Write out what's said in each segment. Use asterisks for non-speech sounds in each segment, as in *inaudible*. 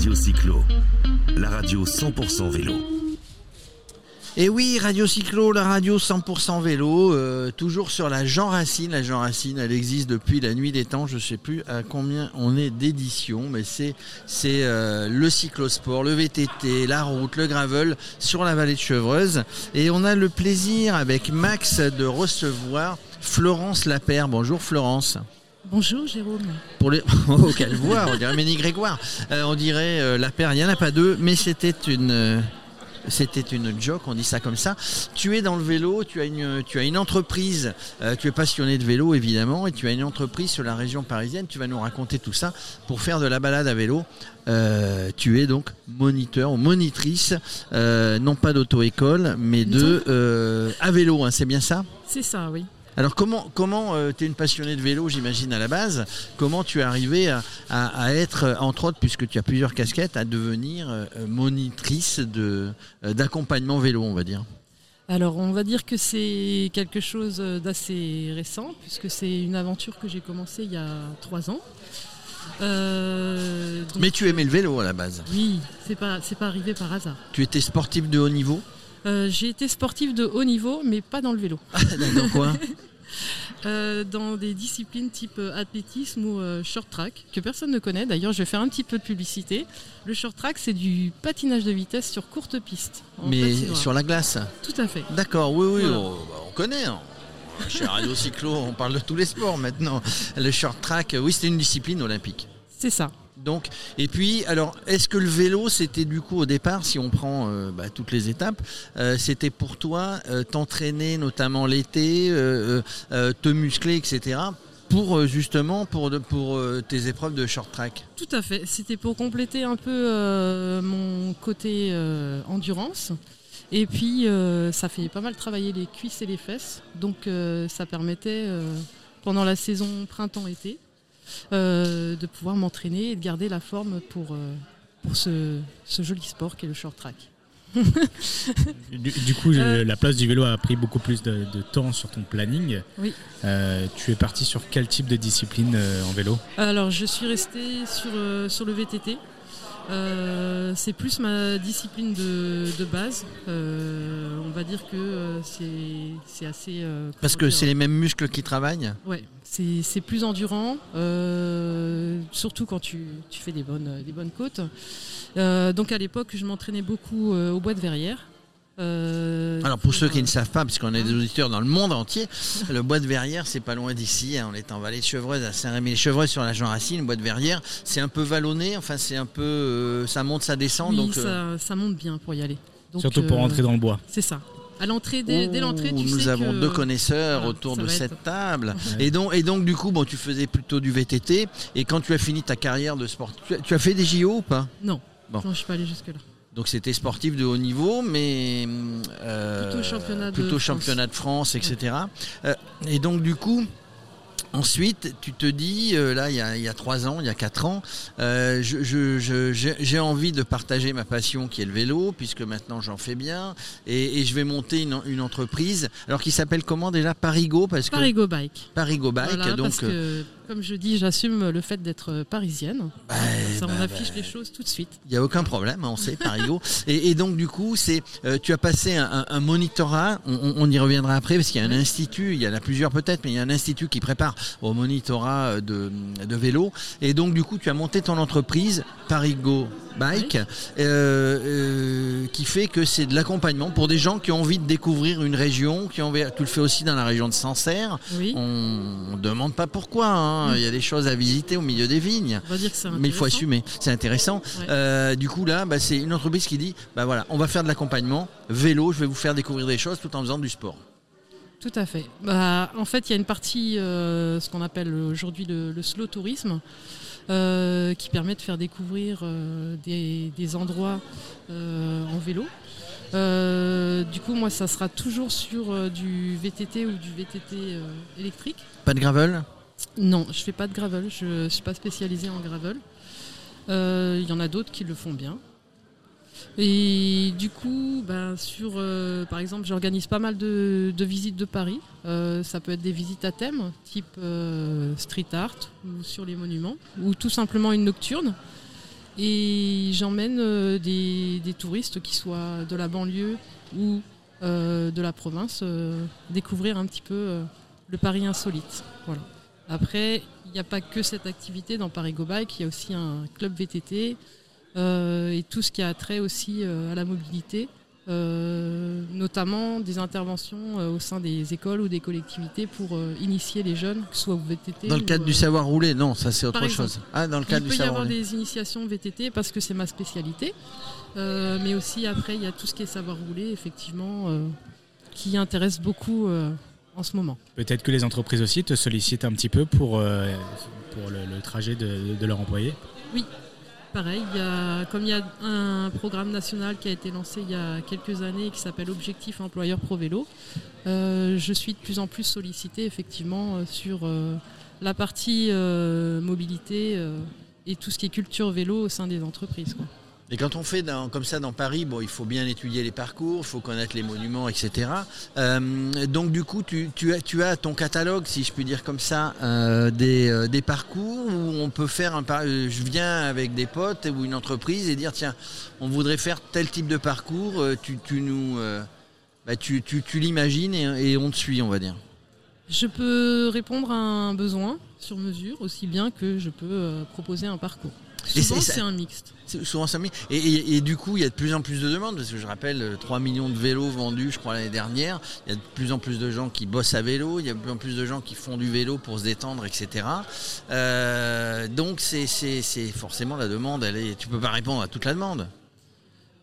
Radio Cyclo, la radio 100% vélo. Et oui, Radio Cyclo, la radio 100% vélo, euh, toujours sur la Jean Racine. La Jean Racine, elle existe depuis la nuit des temps. Je ne sais plus à combien on est d'édition, mais c'est c'est euh, le cyclosport, le VTT, la route, le gravel sur la vallée de Chevreuse. Et on a le plaisir avec Max de recevoir Florence Lapère. Bonjour Florence. Bonjour Jérôme. Pour les... *laughs* Oh, quelle voix, on dirait Ménie Grégoire. Euh, on dirait euh, Lapère, il n'y en a pas deux, mais c'était une... euh, C'était une joke, on dit ça comme ça. Tu es dans le vélo, tu as une, tu as une entreprise, tu es passionné de vélo évidemment, et tu as une entreprise sur la région parisienne. Tu vas nous raconter tout ça pour faire de la balade à vélo. Tu es donc moniteur ou monitrice, non pas d'auto-école, mais de à vélo, hein, c'est bien ça? C'est ça, oui. Alors comment, comment tu es une passionnée de vélo, j'imagine, à la base, comment tu es arrivé à, à- à être, euh, entre autres, puisque tu as plusieurs casquettes, à devenir euh, monitrice de, euh, d'accompagnement vélo, on va dire? Alors on va dire que c'est quelque chose d'assez récent, puisque c'est une aventure que j'ai commencée il y a trois ans. Euh, donc, Mais tu aimais le vélo à la base. Oui, c'est pas, c'est pas arrivé par hasard. Tu étais sportif de haut niveau? Euh, j'ai été sportive de haut niveau, mais pas dans le vélo. *laughs* Dans quoi? *laughs* Euh, dans des disciplines type euh, athlétisme ou euh, short track, que personne ne connaît. D'ailleurs, je vais faire un petit peu de publicité. Le short track, c'est du patinage de vitesse sur courte piste. Mais patinoire. sur la glace Tout à fait. D'accord, oui, oui, Voilà. on, bah, on connaît. hein. Chez Radio *laughs* Cyclo, on parle de tous les sports maintenant. Le short track, oui, c'était une discipline olympique. C'est ça. Donc, et puis, alors, est-ce que le vélo, c'était du coup au départ, si on prend euh, bah, toutes les étapes, euh, c'était pour toi euh, t'entraîner, notamment l'été, te muscler, etc., pour justement pour, pour tes épreuves de short track? Tout à fait. C'était pour compléter un peu mon côté endurance. Et puis, ça fait pas mal travailler les cuisses et les fesses. Donc, ça permettait, pendant la saison printemps-été, de pouvoir m'entraîner et de garder la forme pour, euh, pour ce, ce joli sport qu'est le short track. *laughs* Du, du coup, Euh. la place du vélo a pris beaucoup plus de, de temps sur ton planning. Oui. Euh, tu es parti sur quel type de discipline euh, en vélo? Alors, je suis restée sur, euh, sur le VTT. Euh, c'est plus ma discipline de, de base. Euh, on va dire que euh, c'est assez. euh, Parce que c'est les mêmes muscles qui travaillent Ouais, c'est c'est plus endurant, euh, surtout quand tu, tu fais des bonnes, des bonnes côtes. Euh, donc à l'époque, je m'entraînais beaucoup euh, au bois de Verrières. Euh, Alors pour ceux qui euh, ne savent pas, puisqu'on a des auditeurs dans le monde entier, *laughs* le bois de Verrières, c'est pas loin d'ici. hein. On est en vallée de Chevreuse, à Saint-Rémy-les-Chevreuses sur la Jean Racine. Le bois de Verrières, c'est un peu vallonné. Enfin, c'est un peu, euh, ça monte, ça descend. oui, donc, ça, euh, ça monte bien pour y aller. Donc, Surtout pour euh, rentrer dans le bois. C'est ça. À l'entrée, dès, dès l'entrée, tu nous sais avons que- deux connaisseurs voilà, autour de cette être- table. *laughs* Ouais. Et donc, et donc, du coup, bon, tu faisais plutôt du VTT. Et quand tu as fini ta carrière de sport, tu as, tu as fait des JO ou pas? Non, Bon. non, je suis pas allée jusque-là. Donc c'était sportif de haut niveau, mais euh, Plutôt championnat de plutôt championnat de France, etc. Euh, et donc du coup, ensuite, tu te dis, euh, là, il y, a, il y a trois ans, il y a quatre ans, euh, je- je- je- j'ai envie de partager ma passion qui est le vélo, puisque maintenant j'en fais bien, et, et je vais monter une, une entreprise, alors qui s'appelle comment déjà? Parigo, parce que Parigo Bike. Parigo Bike, Voilà, donc parce que, comme je dis, j'assume le fait d'être parisienne. bah, Ça, bah, on affiche bah, les choses tout de suite. Il n'y a aucun problème, on sait, Parigo. et, et donc, du coup, c'est, euh, tu as passé un, monitorat, on, y reviendra après, parce qu'il y a un institut, il y en a plusieurs peut-être, mais il y a un institut qui prépare au monitorat de, de vélo. Et donc, du coup, tu as monté ton entreprise, Parigo Bike, euh, euh, qui fait que c'est de l'accompagnement pour des gens qui ont envie de découvrir une région, qui ont envie, tu le fais aussi dans la région de Sancerre. Oui, On ne demande pas pourquoi, hein. Il y a des choses à visiter au milieu des vignes. on va dire que Mais il faut assumer, c'est intéressant. Ouais. Euh, du coup là, bah, c'est une entreprise qui dit, bah voilà, on va faire de l'accompagnement vélo, je vais vous faire découvrir des choses tout en faisant du sport. Tout à fait. Bah, en fait, il y a une partie, euh, ce qu'on appelle aujourd'hui le, le slow tourisme, euh, qui permet de faire découvrir des, des endroits en vélo. Euh, du coup, moi, ça sera toujours sur euh, du VTT ou du VTT euh, électrique. Pas de gravel? Non, je fais pas de gravel. Je suis pas spécialisée en gravel. Euh, Il y en a d'autres qui le font bien. Et du coup, ben, euh, par exemple, j'organise pas mal de, visites de Paris. Euh, ça peut être des visites à thème, type euh, street art ou sur les monuments, ou tout simplement une nocturne. Et j'emmène euh, des, touristes qui soient de la banlieue ou euh, de la province euh, découvrir un petit peu euh, le Paris insolite. Voilà. Après, il n'y a pas que cette activité dans Paris Go Bike, il y a aussi un club VTT euh, et tout ce qui a trait aussi euh, à la mobilité, euh, notamment des interventions au sein des écoles ou des collectivités pour euh, initier les jeunes, que ce soit au VTT. Dans le ou, cadre du savoir rouler, non, ça c'est autre chose. Ah, dans le il cadre peut du y avoir rouler. des initiations VTT parce que c'est ma spécialité, mais aussi après il y a tout ce qui est savoir rouler, effectivement, qui intéresse beaucoup en ce moment. Peut-être que les entreprises aussi te sollicitent un petit peu pour, euh, pour le, le trajet de, de leurs employés. Pareil, il y a, comme il y a un programme national qui a été lancé il y a quelques années et qui s'appelle Objectif Employeur Pro Vélo, euh, je suis de plus en plus sollicité effectivement euh, sur euh, la partie mobilité et tout ce qui est culture vélo au sein des entreprises. quoi. Et quand on fait comme ça dans Paris, bon, il faut bien étudier les parcours, il faut connaître les monuments, etc. Euh, donc du coup, tu, as, tu as ton catalogue, si je puis dire comme ça, euh, des, euh, des parcours où on peut faire un Je viens avec des potes ou une entreprise et dire tiens, on voudrait faire tel type de parcours. Tu, nous, bah, tu, l'imagines et, on te suit, on va dire. Je peux répondre à un besoin sur mesure aussi bien que je peux proposer un parcours. Et Souvent c'est- c'est un mixte. C'est Souvent 5000. Et, et, et du coup, il y a de plus en plus de demandes, parce que je rappelle, euh, 3 millions de vélos vendus, je crois, l'année dernière. Il y a de plus en plus de gens qui bossent à vélo, il y a de plus en plus de gens qui font du vélo pour se détendre, etc. Euh, donc, c'est c'est- c'est forcément la demande, elle est, tu peux pas répondre à toute la demande.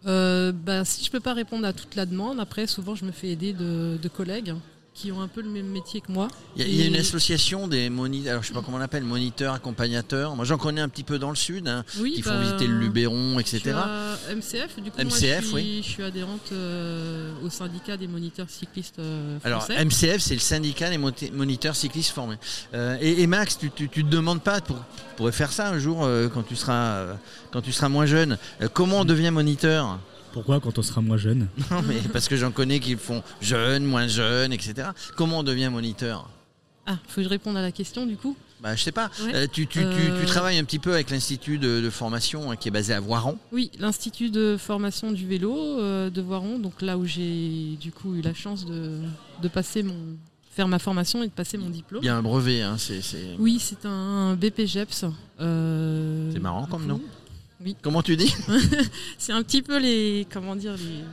Euh, bah, si je peux pas répondre à toute la demande, après souvent je me fais aider de, de collègues qui ont un peu le même métier que moi. Il y a, il y a Et- une association des moniteurs, alors je sais pas comment on appelle, moniteurs, accompagnateurs. Moi, j'en connais un petit peu dans le sud, hein, Oui, qui font bah, visiter le Luberon, je etc. suis à MCF, du coup moi, je, suis, oui. je suis adhérente euh, au syndicat des moniteurs cyclistes euh, Alors, français. MCF, c'est le syndicat des moniteurs cyclistes formés. Euh, et, et Max, tu, tu, tu te demandes pas, pour, tu pourrais faire ça un jour euh, quand tu seras, quand tu seras moins jeune. comment on devient moniteur? Pourquoi quand on sera moins jeune *laughs* Non, mais parce que j'en connais qui le font jeune, moins jeune, etc. Comment on devient moniteur Ah, faut que je réponde à la question du coup. bah, je sais pas. Ouais. Euh, tu, tu, tu, Euh, tu travailles un petit peu avec l'institut de, de formation hein, qui est basé à Voiron. Oui, l'Institut de formation du vélo euh, de Voiron, donc là où j'ai du coup eu la chance de, de passer mon faire ma formation et de passer mon diplôme. Il y a un brevet. Hein, c'est, c'est- Oui, c'est un BPGEPS. euh, C'est marrant comme coup. Nom. Comment tu dis *laughs* C'est un petit peu les comment dire les,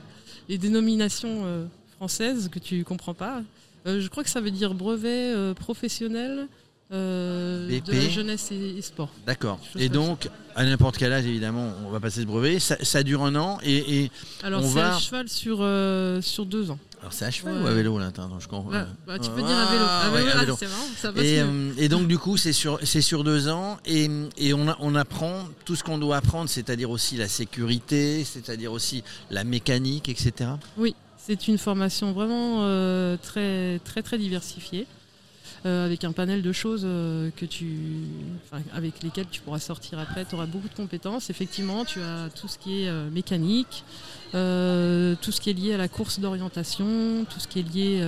les dénominations euh, françaises que tu comprends pas. Euh, je crois que ça veut dire brevet euh, professionnel de la jeunesse et, et sport. D'accord. Et donc, à n'importe quel âge, évidemment, on va passer ce brevet. Ça, ça dure un an et, et Alors On c'est va- à cheval sur sur deux ans. Alors c'est à cheval Ouais. ou à vélo là Attends, je comprends. Ouais, bah, tu peux Ah, dire à vélo. À ouais, vélo, à ah, vélo. c'est marrant, ça Et, euh, et donc du coup c'est sur c'est sur deux ans et, et on, a- on apprend tout ce qu'on doit apprendre, c'est-à-dire aussi la sécurité, c'est-à-dire aussi la mécanique, etc. Oui, c'est une formation vraiment euh, très très très diversifiée, euh, avec un panel de choses euh, que tu, avec lesquelles tu pourras sortir après. Tu auras beaucoup de compétences. Effectivement, tu as tout ce qui est euh, mécanique, tout ce qui est lié à la course d'orientation, tout ce qui est lié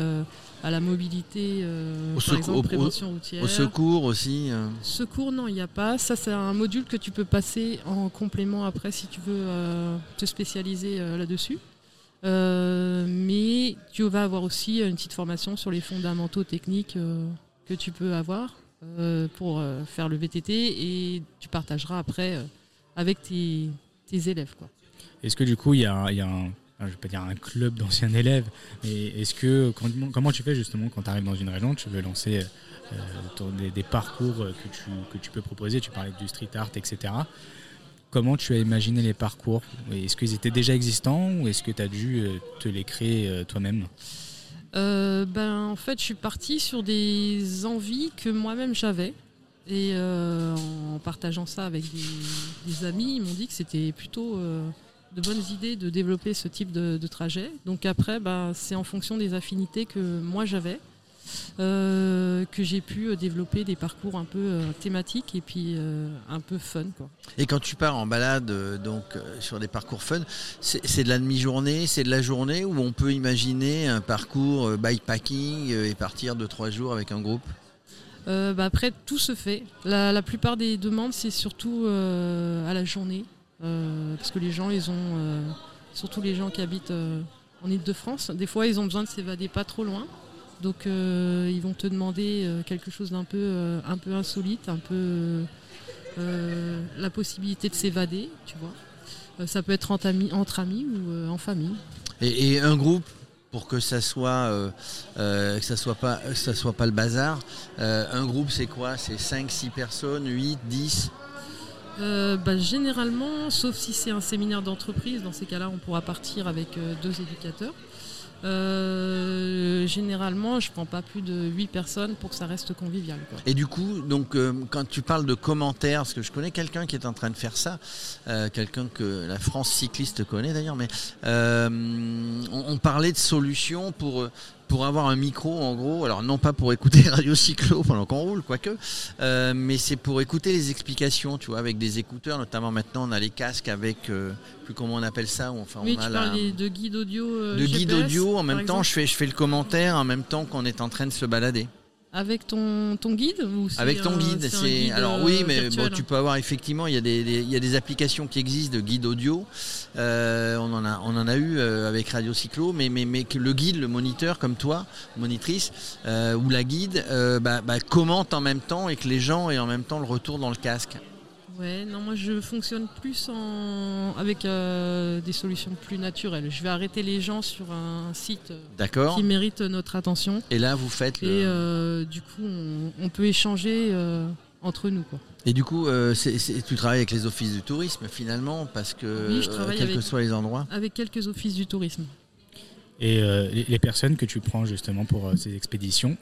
à la mobilité, Au par secours- exemple au- prévention routière. Au secours aussi. Secours, non, il n'y a pas. Ça, c'est un module que tu peux passer en complément après si tu veux te spécialiser là-dessus. Euh, mais tu vas avoir aussi une petite formation sur les fondamentaux techniques euh, que tu peux avoir euh, pour euh, faire le VTT et tu partageras après euh, avec tes, élèves. Quoi. Est-ce que du coup, il y a, un, je un club d'anciens élèves, mais est-ce que comment, tu fais justement quand tu arrives dans une région, tu veux lancer des, parcours que tu, que tu peux proposer, tu parlais du street art, etc. Comment tu as imaginé les parcours? Est-ce qu'ils étaient déjà existants ou est-ce que tu as dû te les créer toi-même? Euh, ben, en fait, je suis partie sur des envies que moi-même j'avais. Et euh, en partageant ça avec des, amis, ils m'ont dit que c'était plutôt euh, de bonnes idées de développer ce type de, de trajet. Donc après, ben, c'est en fonction des affinités que moi j'avais euh, que j'ai pu euh, développer des parcours un peu euh, thématiques et puis euh, un peu fun. Quoi. Et quand tu pars en balade donc sur des parcours fun, c'est de la demi-journée, c'est de la journée où on peut imaginer un parcours bikepacking et partir de trois jours avec un groupe? Euh, bah après, tout se fait. La, la plupart des demandes, c'est surtout euh, à la journée. euh, parce que les gens, ils ont, surtout les gens qui habitent en Ile-de-France, des fois, ils ont besoin de s'évader pas trop loin. Donc, euh, ils vont te demander euh, quelque chose d'un peu, euh, un peu insolite, un peu la possibilité de s'évader, tu vois. Ça peut être entre amis, entre amis ou en famille. Et, et un groupe pour que ça soit que ça soit pas que ça soit pas le bazar. un groupe c'est quoi? C'est 5 6 personnes, 8, 10 Euh, bah, généralement, sauf si c'est un séminaire d'entreprise, dans ces cas-là, on pourra partir avec deux éducateurs. Euh, généralement, je prends pas plus de 8 personnes pour que ça reste convivial. Et du coup, donc euh, quand tu parles de commentaires, parce que je connais quelqu'un qui est en train de faire ça, euh, quelqu'un que la France cycliste connaît d'ailleurs, mais on, parlait de solutions pour pour avoir un micro en gros, alors non pas pour écouter *laughs* Radio Cyclo pendant qu'on roule, quoique, euh, mais c'est pour écouter les explications, tu vois, avec des écouteurs, notamment maintenant on a les casques avec, euh, plus comment on appelle ça, ou enfin oui, on a tu la- de guide audio. euh, de guide audio, en même temps je fais, je fais le commentaire en même temps qu'on est en train de se balader. Avec ton, ton guide ou Avec ton guide, c'est alors euh, oui, mais bon, tu peux avoir effectivement, il y a des, des- il y a des applications qui existent de guide audio. Euh, on en a, on en a eu euh, avec Radio Cyclo, mais mais mais que le guide, le moniteur comme toi, monitrice euh, ou la guide, euh, bah, bah, commente en même temps et que les gens aient en même temps le retour dans le casque. Ouais, non, moi je fonctionne plus en... avec euh, des solutions plus naturelles. Je vais arrêter les gens sur un site euh, qui mérite notre attention. Et là, vous faites le. Et euh, du coup, on, on peut échanger euh, entre nous. Quoi. Et du coup, euh, tu travailles avec les offices du tourisme finalement, parce que Oui, je euh, travaille quels que avec- soient les endroits. Avec quelques offices du tourisme. Et euh, les, personnes que tu prends justement pour euh, ces expéditions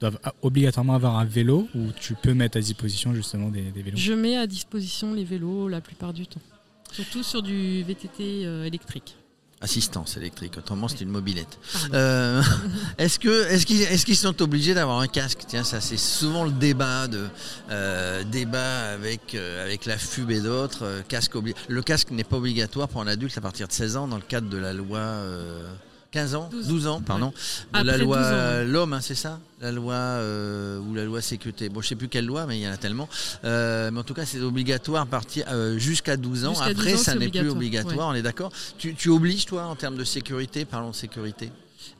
doivent obligatoirement avoir un vélo ou tu peux mettre à disposition justement des, des vélos? Je mets à disposition les vélos la plupart du temps. Surtout sur du VTT euh, électrique. Assistance électrique, autrement c'est une mobilette. Euh, *laughs* est-ce que est-ce qu'ils est-ce qu'ils sont obligés d'avoir un casque? Tiens, ça c'est souvent le débat de euh, débat avec euh, avec la FUB et d'autres. euh, casque obli- le casque n'est pas obligatoire pour un adulte à partir de 16 ans dans le cadre de la loi. Euh, 15 ans, 12, 12. ans, pardon, de Après la loi 12 ans, ouais. l'homme, hein, c'est ça, la loi euh, ou la loi sécurité. Bon, je sais plus quelle loi, mais il y en a tellement. Euh, mais en tout cas, c'est obligatoire partir euh, jusqu'à 12 ans. Jusqu'à 12 Après, ans, ça n'est plus obligatoire. On est d'accord. Tu, tu obliges toi en termes de sécurité. Parlons de sécurité?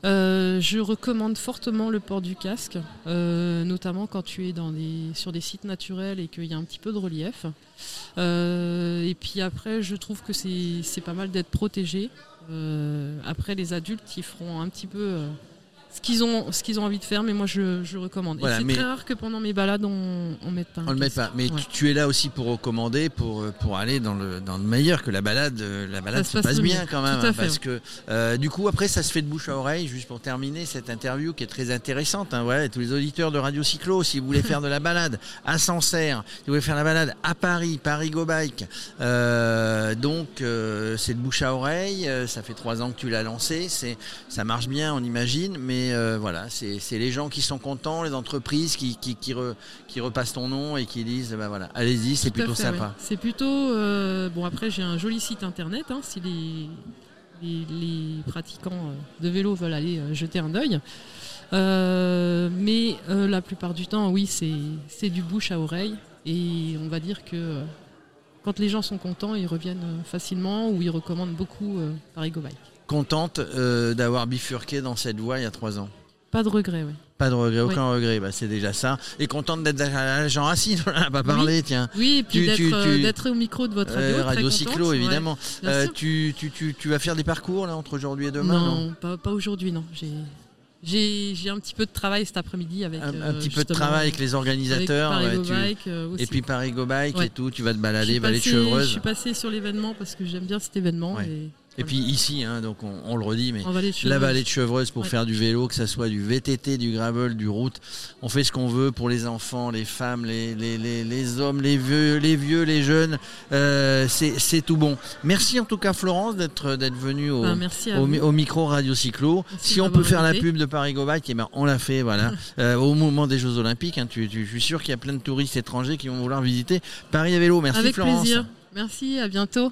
Euh, je recommande fortement le port du casque, notamment quand tu es dans des, sur des sites naturels et qu'il y a un petit peu de relief. Et puis après, je trouve que c'est c'est pas mal d'être protégé. Euh, après, les adultes, ils feront un petit peu euh, ce qu'ils ont, ce qu'ils ont envie de faire, mais moi, je, je recommande. Voilà, c'est très rare que pendant mes balades, on, on mette pas un On le met pas. Mais Ouais. tu, tu es là aussi pour recommander, pour, euh, pour aller dans le, dans le meilleur, que la balade, euh, la balade se se, passe bien mieux. quand même. Hein, parce que euh, du coup, après, ça se fait de bouche à oreille, juste pour terminer cette interview qui est très intéressante. Hein, ouais, tous les auditeurs de Radio Cyclo, si vous voulez faire de la balade à Sancerre, si vous voulez faire la balade à Paris, Paris Go Bike, euh, donc euh, c'est de bouche à oreille. ça fait trois ans que tu l'as lancé. C'est, ça marche bien, on imagine, mais euh, voilà, c'est, les gens qui sont contents, les entreprises qui, qui, qui, re- qui repassent ton nom et qui disent, bah voilà, allez-y, c'est plutôt fait, sympa. ouais. C'est plutôt. euh, bon, après, j'ai un joli site internet. hein, si les, les, les pratiquants euh, de vélo veulent aller jeter un œil. Euh, mais la plupart du temps, oui, c'est du bouche à oreille. Et on va dire que quand les gens sont contents, ils reviennent facilement ou ils recommandent beaucoup Paris Go Bike. Contente euh, d'avoir bifurqué dans cette voie il y a trois ans. Pas de regret, oui. Pas de regret, aucun regret, bah, c'est déjà ça. Et contente d'être à Jean Racine, *laughs* on n'a pas parlé, tiens. Oui, et puis Tu- d'être tu- euh, d'être au micro de votre radio. Euh, Radio Cyclo, évidemment. Euh, tu, tu, tu, tu vas faire des parcours là entre aujourd'hui et demain non non, pas, pas aujourd'hui, non. J'ai- un petit peu de travail cet après-midi avec. un, un petit peu de travail avec les organisateurs. Ouais, Bike, aussi. Et puis Paris Go Bike Ouais. et tout, tu vas te balader, vallée de passée- Je Chevreuse. suis passé sur l'événement parce que j'aime bien cet événement. Et, Et puis ici, hein, donc on, on le redit, mais vallée la vallée de Chevreuse pour Ouais. faire du vélo, que ça soit du VTT, du gravel, du route. On fait ce qu'on veut pour les enfants, les femmes, les, les, les, les hommes, les vieux, les, vieux, les jeunes. Euh, c'est tout bon. Merci en tout cas Florence d'être d'être venue au, Ben, au, micro Radio Cyclo. Merci si on peut faire la pub de Paris Go Bike, eh ben, on l'a fait, voilà. *laughs* Euh, au moment des Jeux Olympiques, hein, tu, tu- je suis sûr qu'il y a plein de touristes étrangers qui vont vouloir visiter Paris à vélo. Merci Avec Florence. plaisir. Merci, à bientôt.